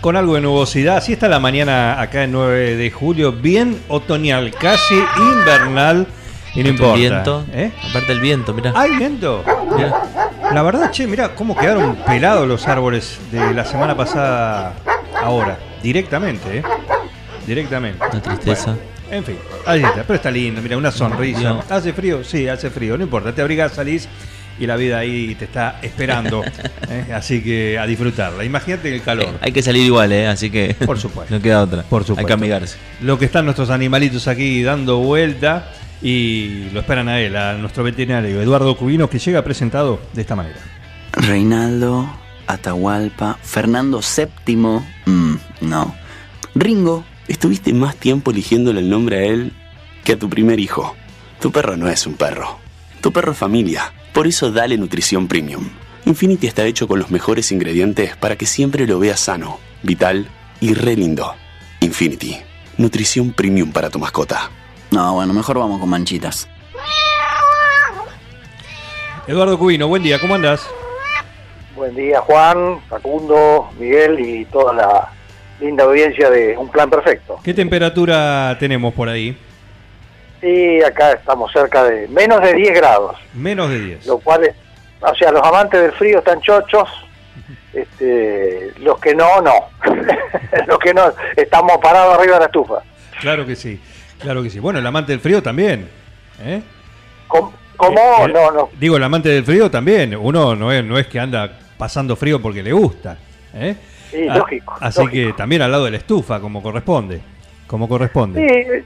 con algo de nubosidad. Así está la mañana acá el 9 de julio, bien otoñal, casi invernal. Y no importa. El viento. ¿Eh? Aparte el viento, mirá. ¿Hay viento? Mirá. La verdad, che, mira cómo quedaron pelados los árboles de la semana pasada ahora. Directamente, ¿eh? Directamente. Una tristeza. Bueno, en fin, ahí está. Pero está lindo, mira, una sonrisa. ¿Hace frío? Sí, hace frío. No importa, te abrigas, salís y la vida ahí te está esperando. ¿eh? Así que a disfrutarla. Imagínate el calor. Hay que salir igual, ¿eh? Así que. Por supuesto. no queda otra. Por supuesto. Hay que amigarse. Lo que están nuestros animalitos aquí dando vuelta y lo esperan a él, a nuestro veterinario Eduardo Cubino, que llega presentado de esta manera. Reinaldo, Atahualpa, Fernando VII, mm, no. Ringo, Estuviste más tiempo eligiéndole el nombre a él que a tu primer hijo. Tu perro no es un perro. Tu perro es familia. Por eso dale nutrición premium. Infinity está hecho con los mejores ingredientes para que siempre lo veas sano, vital y re lindo. Infinity. Nutrición premium para tu mascota. no, bueno, mejor vamos con manchitas. Eduardo Cubino, buen día, ¿cómo andas? Buen día Juan, Facundo, Miguel y toda la linda audiencia de Un Plan Perfecto. ¿Qué temperatura tenemos por ahí? Y acá estamos cerca de menos de 10 grados, Menos de 10. lo cual, es- o sea, los amantes del frío están chochos, este, los que no, no. los que no, estamos parados arriba de la estufa. Claro que sí, claro que sí. Bueno, el amante del frío también. ¿eh? ¿Cómo? cómo? Eh, no, no. Digo, el amante del frío también. Uno no es, no es que anda pasando frío porque le gusta. ¿eh? Sí, Ah, lógico, Así lógico. que también al lado de la estufa, como corresponde. Como corresponde. Sí,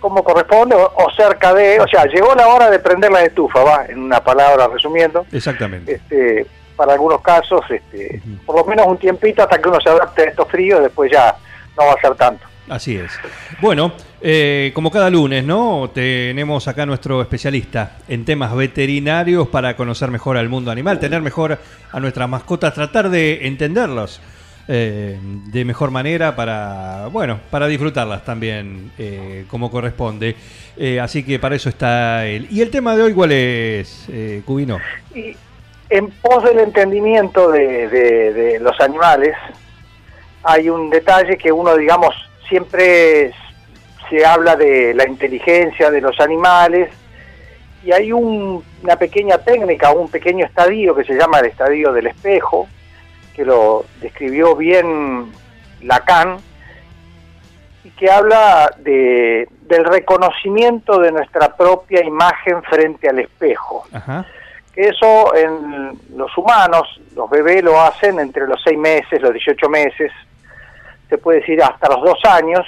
como corresponde, o, o cerca de, o sea, llegó la hora de prender la estufa, va, en una palabra resumiendo. Exactamente. este, para algunos casos, este, por lo menos un tiempito hasta que uno se adapte a estos fríos, después ya no va a ser tanto. Así es. Bueno, eh, como cada lunes, ¿no? Tenemos acá nuestro especialista en temas veterinarios para conocer mejor al mundo animal, tener mejor a nuestras mascotas, tratar de entenderlos eh, de mejor manera para, bueno, para disfrutarlas también eh, como corresponde. Eh, así que para eso está él. ¿Y el tema de hoy cuál es, eh, Cubino? Y en pos del entendimiento de, de- los animales, hay un detalle que uno, digamos, siempre se habla de la inteligencia de los animales y hay un- una pequeña técnica, un pequeño estadio que se llama el estadio del espejo, que lo describió bien Lacan y que habla de, del reconocimiento de nuestra propia imagen frente al espejo Ajá. que eso en los humanos, los bebés lo hacen entre los 6 meses, los 18 meses, se puede decir hasta los 2 años,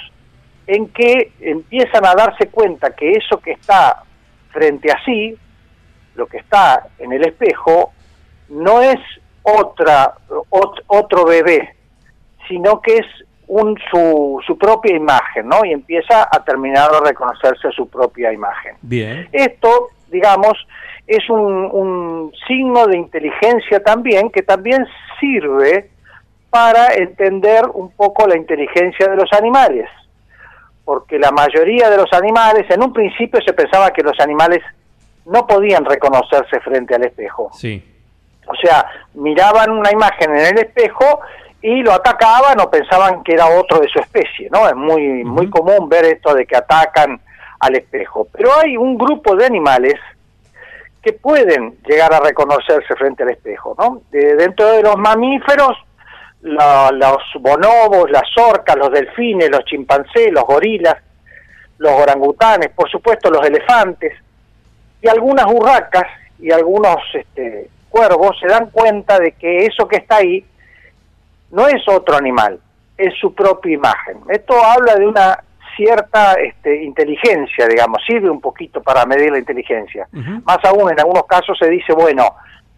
en que empiezan a darse cuenta que eso que está frente a sí, lo que está en el espejo, no es otra, ot- otro bebé, sino que es un, su, su propia imagen, ¿no? Y empieza a terminar de reconocerse su propia imagen. Bien. Esto, digamos, es un, un signo de inteligencia también que también sirve para entender un poco la inteligencia de los animales. Porque la mayoría de los animales, en un principio se pensaba que los animales no podían reconocerse frente al espejo. Sí. O sea, miraban una imagen en el espejo y lo atacaban o pensaban que era otro de su especie, ¿no? Es muy, muy común ver esto de que atacan al espejo. Pero hay un grupo de animales que pueden llegar a reconocerse frente al espejo, ¿no? De- dentro de los mamíferos, la- los bonobos, las orcas, los delfines, los chimpancés, los gorilas, los orangutanes, por supuesto los elefantes, y algunas urracas y algunos este, cuervos se dan cuenta de que eso que está ahí no es otro animal, es su propia imagen. Esto habla de una cierta este, inteligencia, digamos, sirve un poquito para medir la inteligencia. Más aún, en algunos casos se dice, bueno,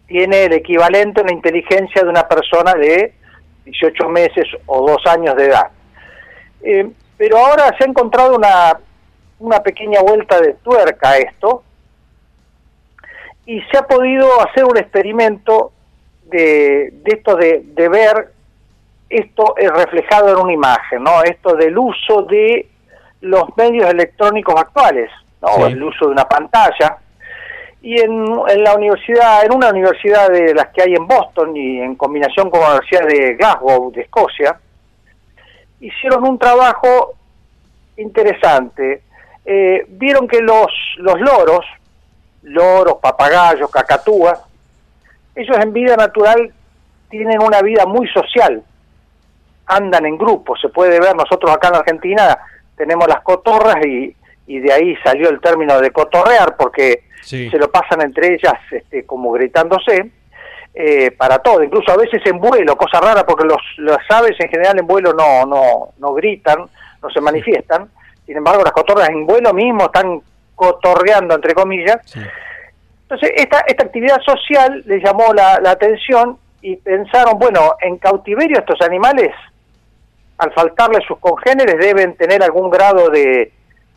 tiene el equivalente a la inteligencia de una persona de 18 meses o dos años de edad. Eh, pero ahora se ha encontrado una, una pequeña vuelta de tuerca a esto y se ha podido hacer un experimento de, de esto de, de ver esto es reflejado en una imagen, ¿no? Esto del uso de los medios electrónicos actuales, ¿no? Sí. El uso de una pantalla. Y en, en la universidad, en una universidad de las que hay en Boston y en combinación con la Universidad de Glasgow, de Escocia, hicieron un trabajo interesante. Eh, vieron que los, los loros, loros, papagayos, cacatúas, ellos en vida natural tienen una vida muy social, andan en grupos, se puede ver, nosotros acá en Argentina tenemos las cotorras y, y de ahí salió el término de cotorrear porque Sí. se lo pasan entre ellas este, como gritándose eh, para todo, incluso a veces en vuelo, cosa rara porque los, las aves en general en vuelo no, no, no gritan, no se manifiestan, sin embargo las cotorras en vuelo mismo están cotorreando entre comillas, Sí. entonces, esta, esta actividad social les llamó la, la atención y pensaron, bueno, en cautiverio estos animales, al faltarle sus congéneres, deben tener algún grado de,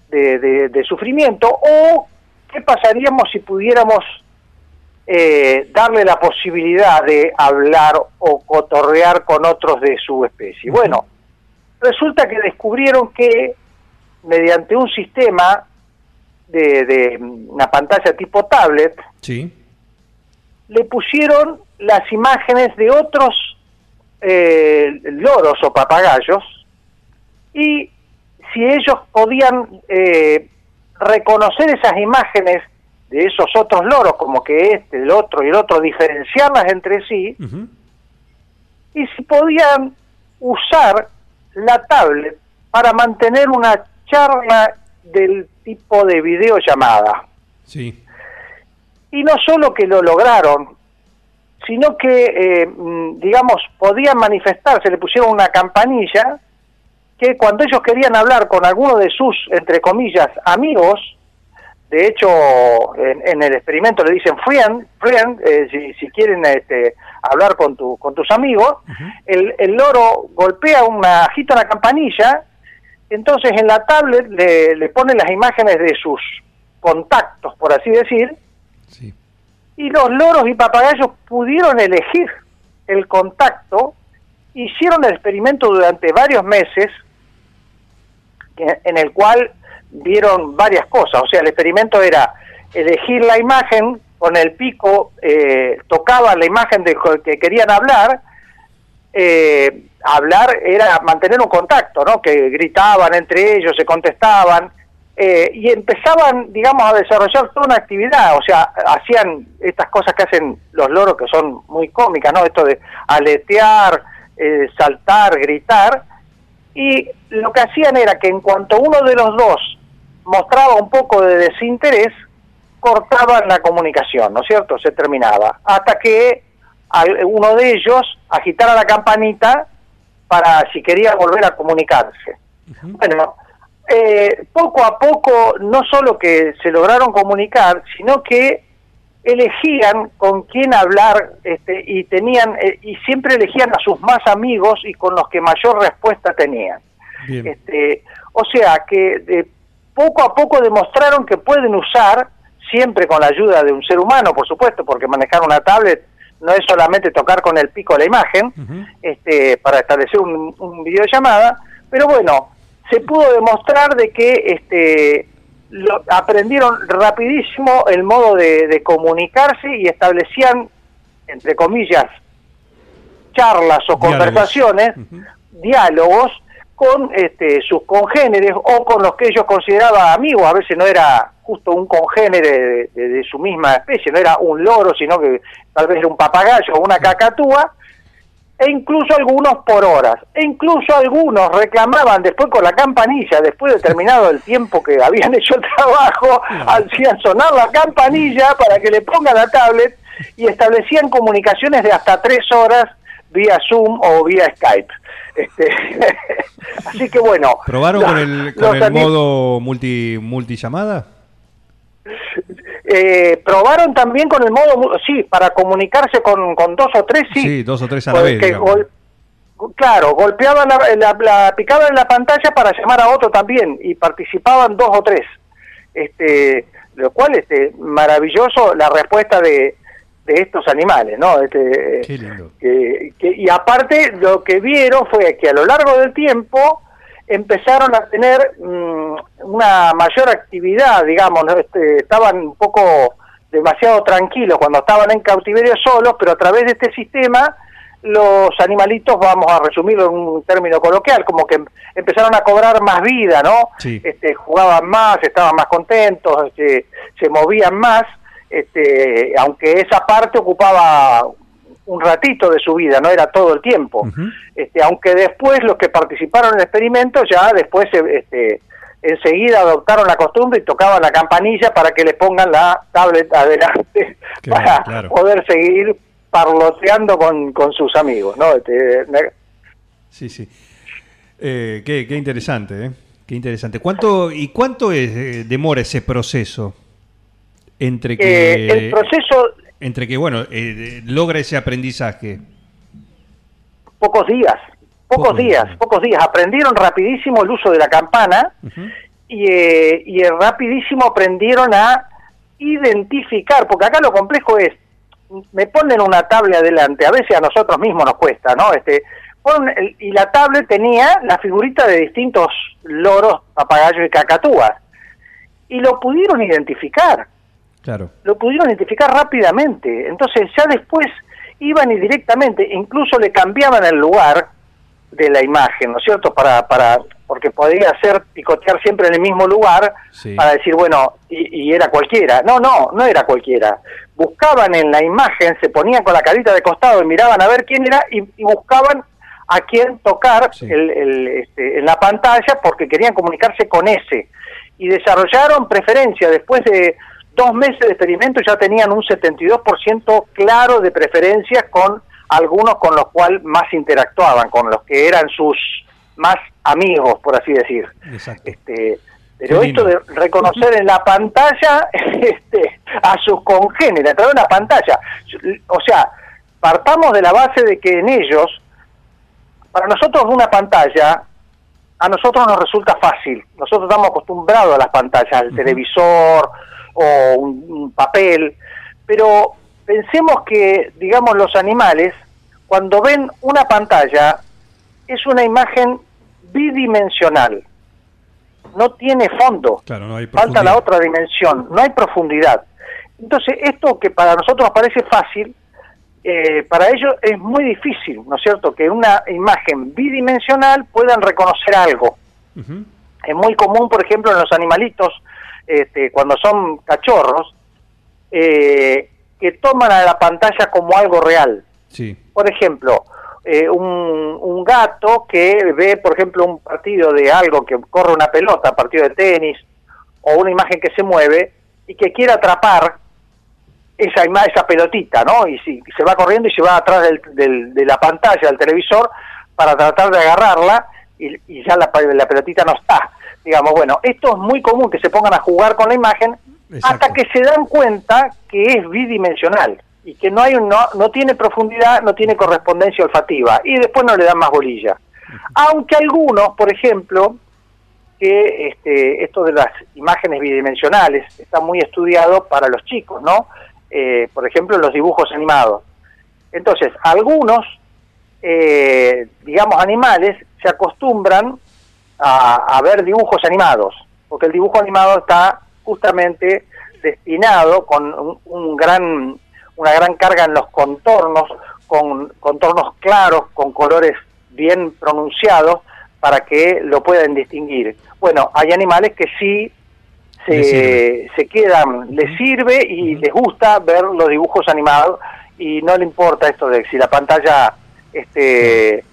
de, de- de sufrimiento, o qué pasaríamos si pudiéramos eh, darle la posibilidad de hablar o cotorrear con otros de su especie. Bueno, resulta que descubrieron que mediante un sistema de, de una pantalla tipo tablet, Sí. le pusieron las imágenes de otros eh, loros o papagayos y si ellos podían eh, reconocer esas imágenes de esos otros loros, como que este, el otro y el otro, diferenciarlas entre sí, y si podían usar la tablet para mantener una charla del tipo de videollamada. Sí. Y no solo que lo lograron, sino que, eh, mm, digamos, podían manifestarse, le pusieron una campanilla que cuando ellos querían hablar con alguno de sus, entre comillas, amigos, de hecho, en, en el experimento le dicen friend, friend eh, si, si quieren este, hablar con, tu, con tus amigos, el, el loro golpea una, agita la campanilla, entonces en la tablet le, le ponen las imágenes de sus contactos, por así decir, Sí. y los loros y papagayos pudieron elegir el contacto, hicieron el experimento durante varios meses, en el cual vieron varias cosas. O sea, el experimento era elegir la imagen, con el pico eh, tocaban la imagen de que querían hablar, eh, hablar era mantener un contacto, ¿no? Que gritaban entre ellos, se contestaban, eh, y empezaban, digamos, a desarrollar toda una actividad, o sea, hacían estas cosas que hacen los loros que son muy cómicas, ¿no? Esto de aletear, eh, saltar, gritar, y lo que hacían era que en cuanto uno de los dos mostraba un poco de desinterés, cortaban la comunicación, ¿no es cierto? Se terminaba, hasta que al- uno de ellos agitara la campanita para si quería volver a comunicarse. Bueno, eh, poco a poco no solo que se lograron comunicar, sino que elegían con quién hablar este, y tenían eh, y siempre elegían a sus más amigos y con los que mayor respuesta tenían. Bien. Este, o sea que de poco a poco demostraron que pueden usar, siempre con la ayuda de un ser humano, por supuesto, porque manejar una tablet no es solamente tocar con el pico la imagen, este, para establecer un, un videollamada, pero bueno, se pudo demostrar de que este, lo- aprendieron rapidísimo el modo de, de comunicarse y establecían, entre comillas, charlas o Diálogos. conversaciones, diálogos con este, sus congéneres o con los que ellos consideraban amigos. A veces no era justo un congénere de, de- de su misma especie, no era un loro, sino que tal vez era un papagayo o una cacatúa, e incluso algunos por horas. E incluso algunos reclamaban después con la campanilla, después de terminado el tiempo que habían hecho el trabajo, hacían sonar la campanilla para que le pongan la tablet y establecían comunicaciones de hasta tres horas vía Zoom o vía Skype. Este, así que bueno. ¿Probaron con el, con el modo multi, multillamada? eh, probaron también con el modo, sí, para comunicarse con, con dos o tres, sí. Sí, dos o tres a la vez, gol- claro, golpeaban, la, la- la- picaban en la pantalla para llamar a otro también y participaban dos o tres. Este, lo cual este maravilloso la respuesta de, de estos animales, ¿no? Este, Qué lindo. que- que- y aparte lo que vieron fue que a lo largo del tiempo empezaron a tener mm, una mayor actividad, digamos, ¿no? Este, estaban un poco demasiado tranquilos cuando estaban en cautiverio solos, pero a través de este sistema los animalitos, vamos a resumirlo en un término coloquial, como que em- empezaron a cobrar más vida, ¿no? Sí. Este, jugaban más, estaban más contentos, este, se movían más, este, aunque esa parte ocupaba un ratito de su vida, no era todo el tiempo. Este, aunque después los que participaron en el experimento ya después eh, este, enseguida adoptaron la costumbre y tocaban la campanilla para que le pongan la tablet adelante Qué para claro. poder seguir parloteando con, con sus amigos, ¿no? Este, Sí, sí. Eh, qué, qué interesante, ¿eh? Qué interesante. ¿Cuánto y cuánto es, eh, demora ese proceso entre que eh, el proceso entre que bueno eh, logra ese aprendizaje? pocos días, pocos, Pocos días, días. pocos días. Aprendieron rapidísimo el uso de la campana y, eh, y eh, rapidísimo aprendieron a identificar, porque acá lo complejo es, me ponen una tablet adelante, a veces a nosotros mismos nos cuesta, ¿no? Este, el- y la tablet tenía la figurita de distintos loros, papagayos y cacatúas, y lo pudieron identificar Claro. lo pudieron identificar rápidamente. Entonces ya después iban y directamente, incluso le cambiaban el lugar de la imagen, ¿no es cierto? Para, para, porque podía ser picotear siempre en el mismo lugar Sí. para decir, bueno, y, y era cualquiera. No, no, no era cualquiera. Buscaban en la imagen, se ponían con la carita de costado y miraban a ver quién era y, y buscaban a quién tocar Sí. el, el, este, en la pantalla porque querían comunicarse con ese. Y desarrollaron preferencia. Después de dos meses de experimento ya tenían un 72% claro de preferencias con algunos con los cuales más interactuaban, con los que eran sus más amigos, por así decir. Exacto. Este, pero Qué esto de reconocer en la pantalla este, a sus congéneres, a través de una pantalla. O sea, partamos de la base de que en ellos, para nosotros una pantalla, a nosotros nos resulta fácil. Nosotros estamos acostumbrados a las pantallas, al televisor o un, un papel, pero pensemos que, digamos, los animales, cuando ven una pantalla, es una imagen bidimensional. No tiene fondo. Claro, no hay Falta la otra dimensión, no hay profundidad. Entonces, esto que para nosotros parece fácil, eh, para ellos es muy difícil, ¿no es cierto? Que una imagen bidimensional puedan reconocer algo. Es muy común, por ejemplo, en los animalitos, este, cuando son cachorros, eh, que toman a la pantalla como algo real. Sí. Por ejemplo, eh, un, un gato que ve, por ejemplo, un partido de algo que corre una pelota, partido de tenis, o una imagen que se mueve, y que quiere atrapar esa esa pelotita, ¿no? Y, si, se va corriendo y se va atrás del- del- de la pantalla del televisor para tratar de agarrarla, y, y ya la, la pelotita no está. Digamos, bueno, esto es muy común que se pongan a jugar con la imagen Exacto. hasta que se dan cuenta que es bidimensional y que no hay un- no, no tiene profundidad, no tiene correspondencia olfativa y después no le dan más bolilla. Aunque algunos, por ejemplo, que este, esto de las imágenes bidimensionales está muy estudiado para los chicos, ¿no? Eh, por ejemplo, los dibujos animados. Entonces, algunos, eh, digamos, animales se acostumbran a, a ver dibujos animados, porque el dibujo animado está justamente destinado con un, un gran, una gran carga en los contornos, con contornos claros, con colores bien pronunciados, para que lo puedan distinguir. Bueno, hay animales que sí se, se quedan, les sirve y les gusta ver los dibujos animados y no le importa esto de si la pantalla este,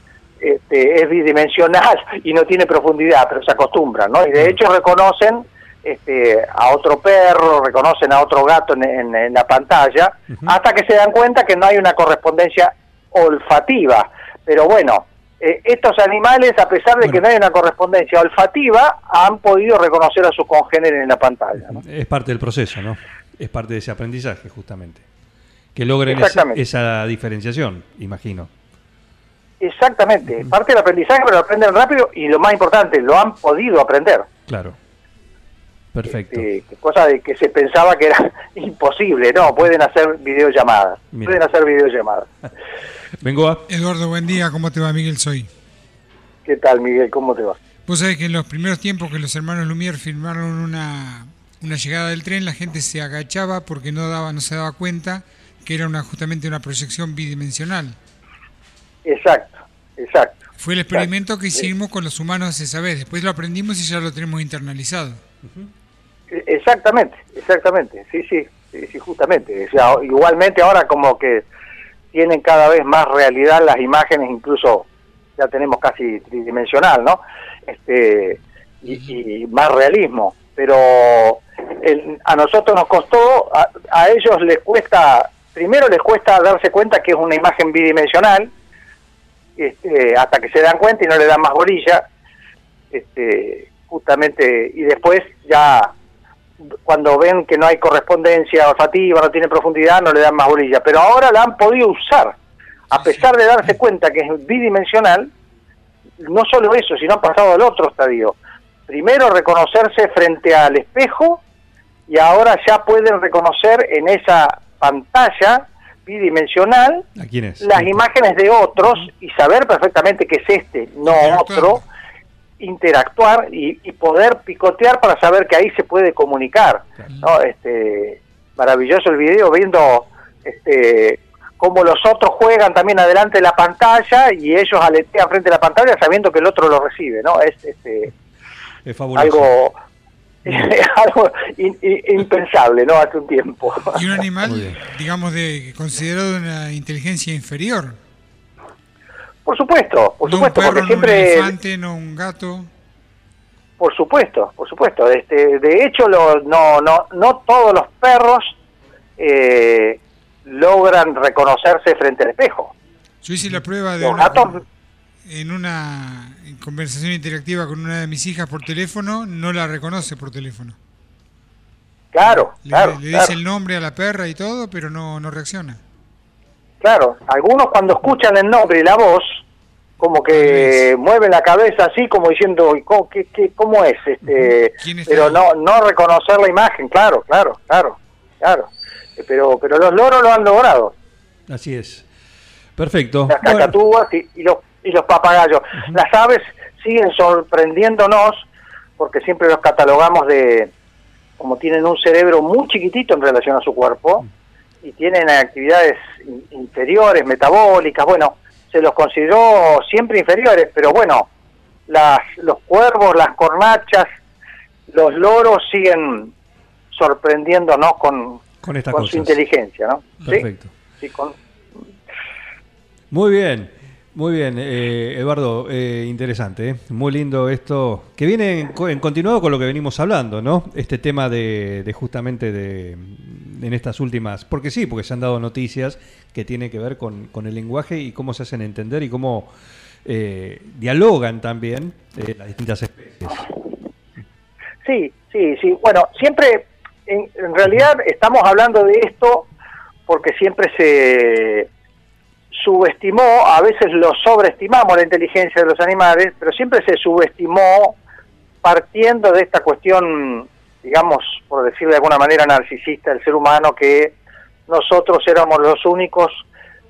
este, es bidimensional y no tiene profundidad, pero se acostumbran, ¿no? Y de hecho reconocen este, a otro perro, reconocen a otro gato en, en- en la pantalla, hasta que se dan cuenta que no hay una correspondencia olfativa. Pero bueno, eh, estos animales, a pesar de que no hay una correspondencia olfativa, han podido reconocer a sus congéneres en la pantalla. ¿no? Es parte del proceso, ¿no? Es parte de ese aprendizaje, justamente. Que logren esa diferenciación, imagino. Exactamente, parte del aprendizaje, pero lo aprenden rápido y lo más importante, lo han podido aprender. Claro. Perfecto. Eh, cosa de que se pensaba que era imposible, no, pueden hacer videollamadas, Mira. pueden hacer videollamadas. Vengo a... Eduardo, buen día. ¿Cómo te va, Miguel? Soy. ¿Qué tal, Miguel? ¿Cómo te va? Vos sabés que en los primeros tiempos que los hermanos Lumière firmaron una, una llegada del tren, la gente se agachaba porque no daba, no se daba cuenta que era una, justamente una proyección bidimensional. Exacto, exacto. Fue el experimento que hicimos con los humanos esa vez. Después lo aprendimos y ya lo tenemos internalizado. E- Exactamente, exactamente, sí, sí, sí, sí, justamente. O sea, igualmente ahora como que tienen cada vez más realidad las imágenes, incluso ya tenemos casi tridimensional, ¿no? Este, y, y más realismo. Pero el- a nosotros nos costó, a, a ellos les cuesta, primero les cuesta darse cuenta que es una imagen bidimensional, este, hasta que se dan cuenta y no le dan más bolilla, este, justamente, y después ya cuando ven que no hay correspondencia olfativa, no tiene profundidad, no le dan más bolilla. Pero ahora la han podido usar, a pesar de darse cuenta que es bidimensional, no solo eso, sino han pasado al otro estadio. Primero reconocerse frente al espejo y ahora ya pueden reconocer en esa pantalla bidimensional las imágenes de otros y saber perfectamente que es este, no otro, interactuar y, y poder picotear para saber que ahí se puede comunicar. ¿no? Este, maravilloso el video viendo este, cómo los otros juegan también adelante de la pantalla y ellos aletean frente a la pantalla sabiendo que el otro lo recibe. ¿no? Es este, Es fabuloso. algo, algo in- in- impensable ¿no? hace un tiempo. Y un animal, digamos, de considerado de una inteligencia inferior. Por supuesto, por no un supuesto, perro, porque no un siempre... elefante, no un gato. Por supuesto, por supuesto. Este, de hecho, lo- no, no, no todos los perros eh, logran reconocerse frente al espejo. Yo hice la prueba de Los una, gatos, en una conversación interactiva con una de mis hijas por teléfono, no la reconoce por teléfono. claro, Le, claro, le claro, dice el nombre a la perra y todo, pero no, no reacciona. claro. Algunos cuando escuchan el nombre y la voz, como que mueven la cabeza así, como diciendo, "¿Y ¿cómo, qué, qué- cómo es? Este, ¿Quién está pero ahí? no, no reconocer la imagen, claro, claro, claro, claro. Pero, pero los loros lo han logrado. Así es. Perfecto. las Bueno, cacatúas y, y los, y los papagayos. Las aves siguen sorprendiéndonos porque siempre los catalogamos de como tienen un cerebro muy chiquitito en relación a su cuerpo y tienen actividades in- inferiores, metabólicas, bueno, se los consideró siempre inferiores, pero bueno, las, los cuervos, las cornachas, los loros siguen sorprendiéndonos con, con con su inteligencia, ¿no? ¿Sí? Perfecto. Sí, con, Muy bien, muy bien, eh, Eduardo, eh, interesante, ¿eh? muy lindo esto, que viene en, co- en continuado con lo que venimos hablando, ¿no? Este tema de, justamente de en estas últimas, porque sí, porque se han dado noticias que tienen que ver con, con el lenguaje y cómo se hacen entender y cómo eh, dialogan también eh, las distintas especies. Sí, sí, sí. Bueno, siempre, en, en realidad estamos hablando de esto porque siempre se subestimó, a veces lo sobreestimamos la inteligencia de los animales, pero siempre se subestimó partiendo de esta cuestión, digamos, por decirlo de alguna manera, narcisista del ser humano, que nosotros éramos los únicos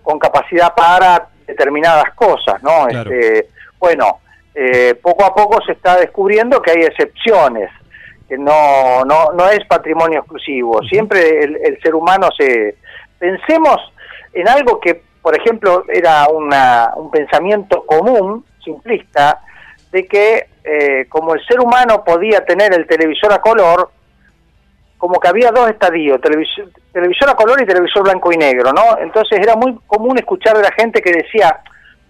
con capacidad para determinadas cosas, ¿no? Claro. Este, bueno, eh, poco a poco se está descubriendo que hay excepciones, que no, no, no es patrimonio exclusivo. Siempre el, el ser humano se... Pensemos en algo que, por ejemplo, era una, un pensamiento común, simplista, de que eh, como el ser humano podía tener el televisor a color, como que había dos estadios, televisor, televisor a color y televisor blanco y negro, ¿no? Entonces era muy común escuchar de la gente que decía,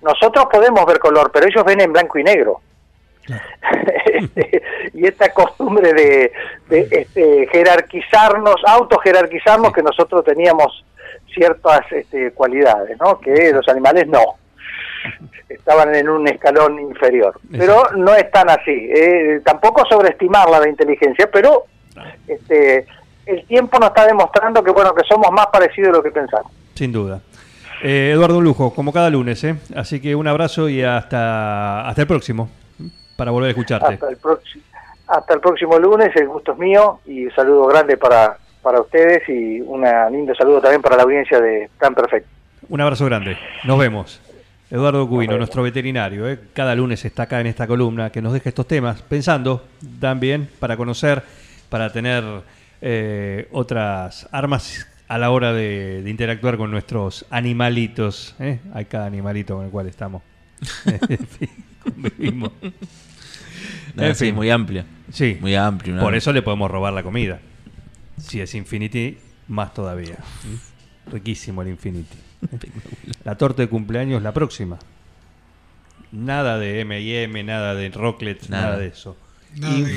nosotros podemos ver color, pero ellos ven en blanco y negro. Y esta costumbre de, de, este, jerarquizarnos, autojerarquizarnos, que nosotros teníamos ciertas este, cualidades, ¿no? Que los animales no. Estaban en un escalón inferior. Pero no es tan así. eh, tampoco sobreestimarla la inteligencia, pero este, el tiempo nos está demostrando que bueno que somos más parecidos de lo que pensamos. Sin duda. Eh, Eduardo un Lujo, como cada lunes, ¿eh? Así que un abrazo y hasta, hasta el próximo, para volver a escucharte. Hasta el, próximo, hasta el próximo lunes, el gusto es mío y un saludo grande para, para ustedes y un lindo saludo también para la audiencia de Tan Perfecto. Un abrazo grande, nos vemos. Eduardo Cubino, nuestro veterinario, ¿eh? cada lunes está acá en esta columna que nos deja estos temas, pensando también para conocer, para tener eh, otras armas a la hora de, de interactuar con nuestros animalitos. ¿eh? Hay cada animalito con el cual estamos. convivimos. No, En sí, fin. muy amplio. Sí, Muy amplio. por eso le podemos robar la comida. Si es Infinity, más todavía. Riquísimo el Infinity. La torta de cumpleaños la próxima. Nada de M&M, nada de Rocklets, nada, Nada. de eso. Nada In- de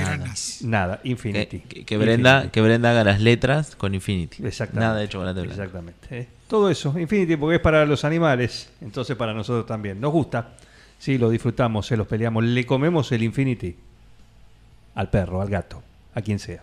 nada. Que, Infinity. que- que Brenda, Infinity. que Brenda haga las letras con Infinity. Exactamente. Nada de chocolate blanco. Exactamente. ¿eh? Todo eso, Infinity, porque es para los animales, entonces para nosotros también. Nos gusta, sí, lo disfrutamos, se los peleamos, le comemos el Infinity al perro, al gato, a quien sea.